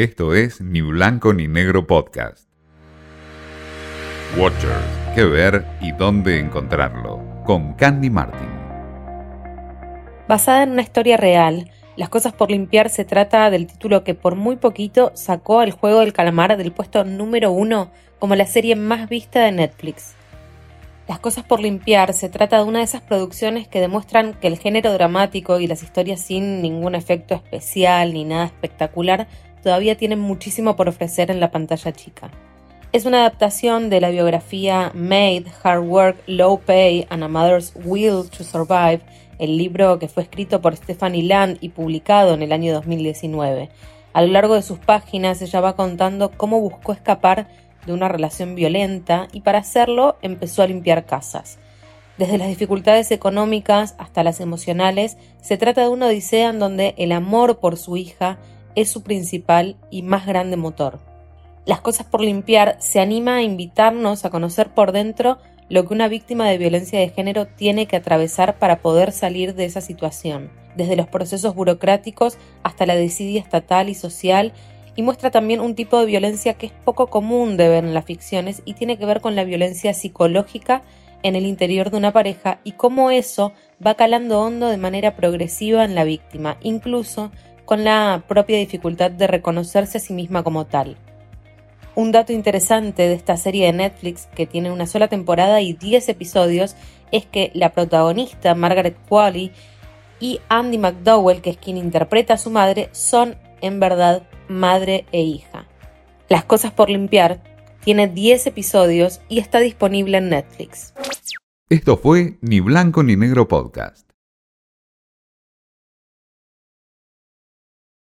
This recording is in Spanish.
Esto es Ni Blanco ni Negro Podcast. Watchers, qué ver y dónde encontrarlo, con Candy Martin. Basada en una historia real, Las cosas por limpiar se trata del título que por muy poquito sacó al juego del calamar del puesto número uno como la serie más vista de Netflix. Las cosas por limpiar se trata de una de esas producciones que demuestran que el género dramático y las historias sin ningún efecto especial ni nada espectacular todavía tienen muchísimo por ofrecer en la pantalla chica. Es una adaptación de la biografía Made, Hard Work, Low Pay and a Mother's Will to Survive, el libro que fue escrito por Stephanie Land y publicado en el año 2019. A lo largo de sus páginas ella va contando cómo buscó escapar de una relación violenta y para hacerlo empezó a limpiar casas. Desde las dificultades económicas hasta las emocionales, se trata de una odisea en donde el amor por su hija es su principal y más grande motor. Las cosas por limpiar se anima a invitarnos a conocer por dentro lo que una víctima de violencia de género tiene que atravesar para poder salir de esa situación, desde los procesos burocráticos hasta la desidia estatal y social, y muestra también un tipo de violencia que es poco común de ver en las ficciones y tiene que ver con la violencia psicológica en el interior de una pareja y cómo eso va calando hondo de manera progresiva en la víctima, incluso con la propia dificultad de reconocerse a sí misma como tal. Un dato interesante de esta serie de Netflix, que tiene una sola temporada y 10 episodios, es que la protagonista, Margaret Qualley, y Andy McDowell, que es quien interpreta a su madre, son en verdad madre e hija. Las cosas por limpiar tiene 10 episodios y está disponible en Netflix. Esto fue Ni Blanco ni Negro Podcast.